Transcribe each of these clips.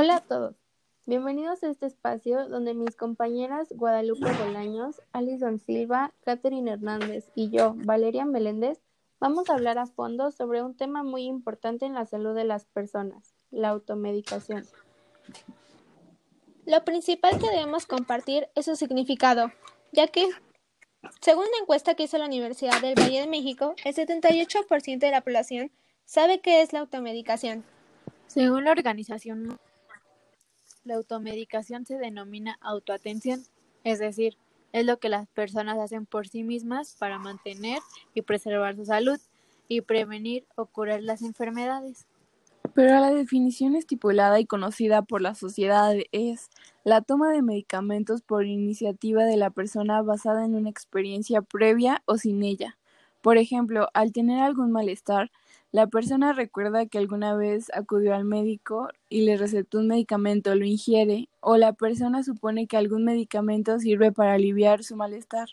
Hola a todos, bienvenidos a este espacio donde mis compañeras Guadalupe Bolaños, Alison Silva, Catherine Hernández y yo, Valeria Meléndez, vamos a hablar a fondo sobre un tema muy importante en la salud de las personas, la automedicación. Lo principal que debemos compartir es su significado, ya que, según una encuesta que hizo la Universidad del Valle de México, el 78% de la población sabe qué es la automedicación. Según la Organización la automedicación se denomina autoatención, es decir, es lo que las personas hacen por sí mismas para mantener y preservar su salud y prevenir o curar las enfermedades. Pero la definición estipulada y conocida por la sociedad es la toma de medicamentos por iniciativa de la persona basada en una experiencia previa o sin ella. Por ejemplo, al tener algún malestar, la persona recuerda que alguna vez acudió al médico y le recetó un medicamento, lo ingiere, o la persona supone que algún medicamento sirve para aliviar su malestar.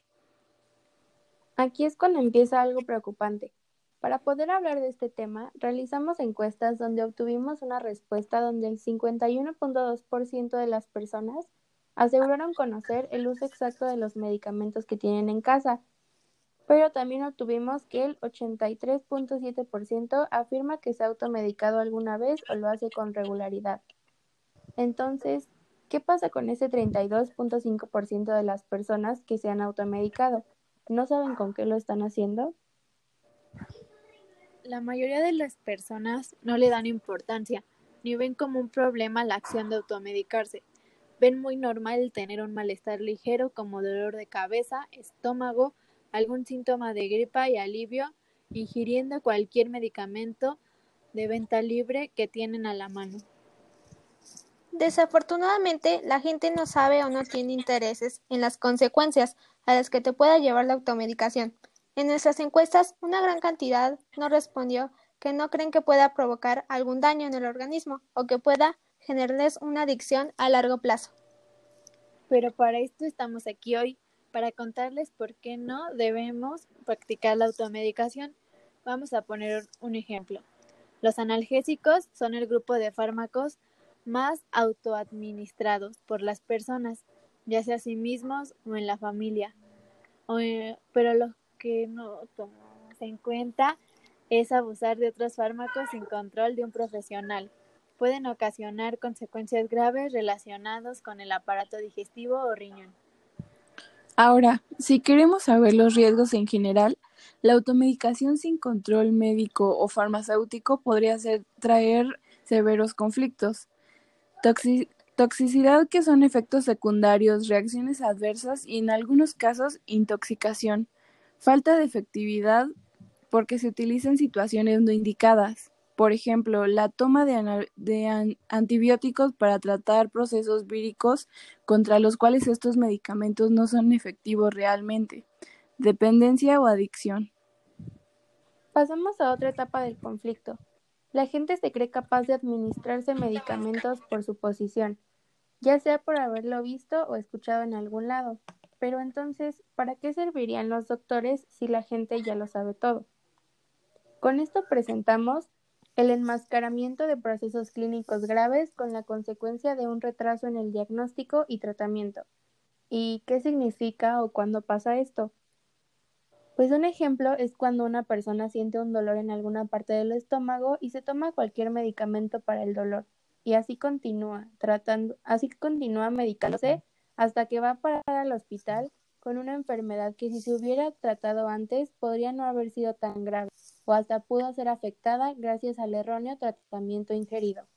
Aquí es cuando empieza algo preocupante. Para poder hablar de este tema, realizamos encuestas donde obtuvimos una respuesta donde el 51.2% de las personas aseguraron conocer el uso exacto de los medicamentos que tienen en casa, pero también obtuvimos que el 83.7% afirma que se ha automedicado alguna vez o lo hace con regularidad. Entonces, ¿qué pasa con ese 32.5% de las personas que se han automedicado? ¿No saben con qué lo están haciendo? La mayoría de las personas no le dan importancia ni ven como un problema la acción de automedicarse. Ven muy normal tener un malestar ligero como dolor de cabeza, estómago, algún síntoma de gripa y alivio, ingiriendo cualquier medicamento de venta libre que tienen a la mano. Desafortunadamente, la gente no sabe o no tiene intereses en las consecuencias a las que te pueda llevar la automedicación. En nuestras encuestas, una gran cantidad no respondió que no creen que pueda provocar algún daño en el organismo o que pueda generarles una adicción a largo plazo. Pero para esto estamos aquí hoy, para contarles por qué no debemos practicar la automedicación, vamos a poner un ejemplo. Los analgésicos son el grupo de fármacos más autoadministrados por las personas, ya sea a sí mismos o en la familia. Eh, pero lo que no tomamos en cuenta es abusar de otros fármacos sin control de un profesional. Pueden ocasionar consecuencias graves relacionadas con el aparato digestivo o riñón. Ahora, si queremos saber los riesgos en general, la automedicación sin control médico o farmacéutico podría traer severos conflictos. toxicidad que son efectos secundarios, reacciones adversas y en algunos casos intoxicación. Falta de efectividad porque se utiliza en situaciones no indicadas. Por ejemplo, la toma de, antibióticos para tratar procesos víricos contra los cuales estos medicamentos no son efectivos realmente, dependencia o adicción. Pasamos a otra etapa del conflicto. La gente se cree capaz de administrarse medicamentos por su posición, ya sea por haberlo visto o escuchado en algún lado. Pero entonces, ¿para qué servirían los doctores si la gente ya lo sabe todo? Con esto presentamos el enmascaramiento de procesos clínicos graves con la consecuencia de un retraso en el diagnóstico y tratamiento. ¿Y qué significa o cuándo pasa esto? Pues un ejemplo es cuando una persona siente un dolor en alguna parte del estómago y se toma cualquier medicamento para el dolor y así continúa tratando, así continúa medicándose hasta que va a parar al hospital con una enfermedad que si se hubiera tratado antes podría no haber sido tan grave o hasta pudo ser afectada gracias al erróneo tratamiento ingerido.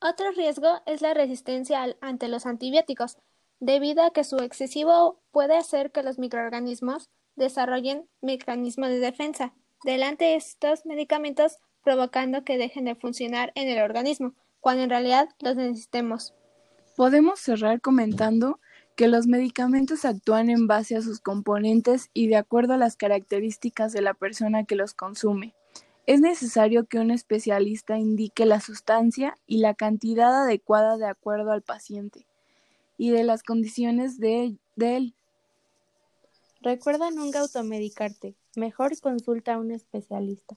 Otro riesgo es la resistencia ante los antibióticos, debido a que su excesivo puede hacer que los microorganismos desarrollen mecanismos de defensa delante de estos medicamentos, provocando que dejen de funcionar en el organismo, cuando en realidad los necesitemos. Podemos cerrar comentando que los medicamentos actúan en base a sus componentes y de acuerdo a las características de la persona que los consume. Es necesario que un especialista indique la sustancia y la cantidad adecuada de acuerdo al paciente y de las condiciones de, él. Recuerda nunca automedicarte. Mejor consulta a un especialista.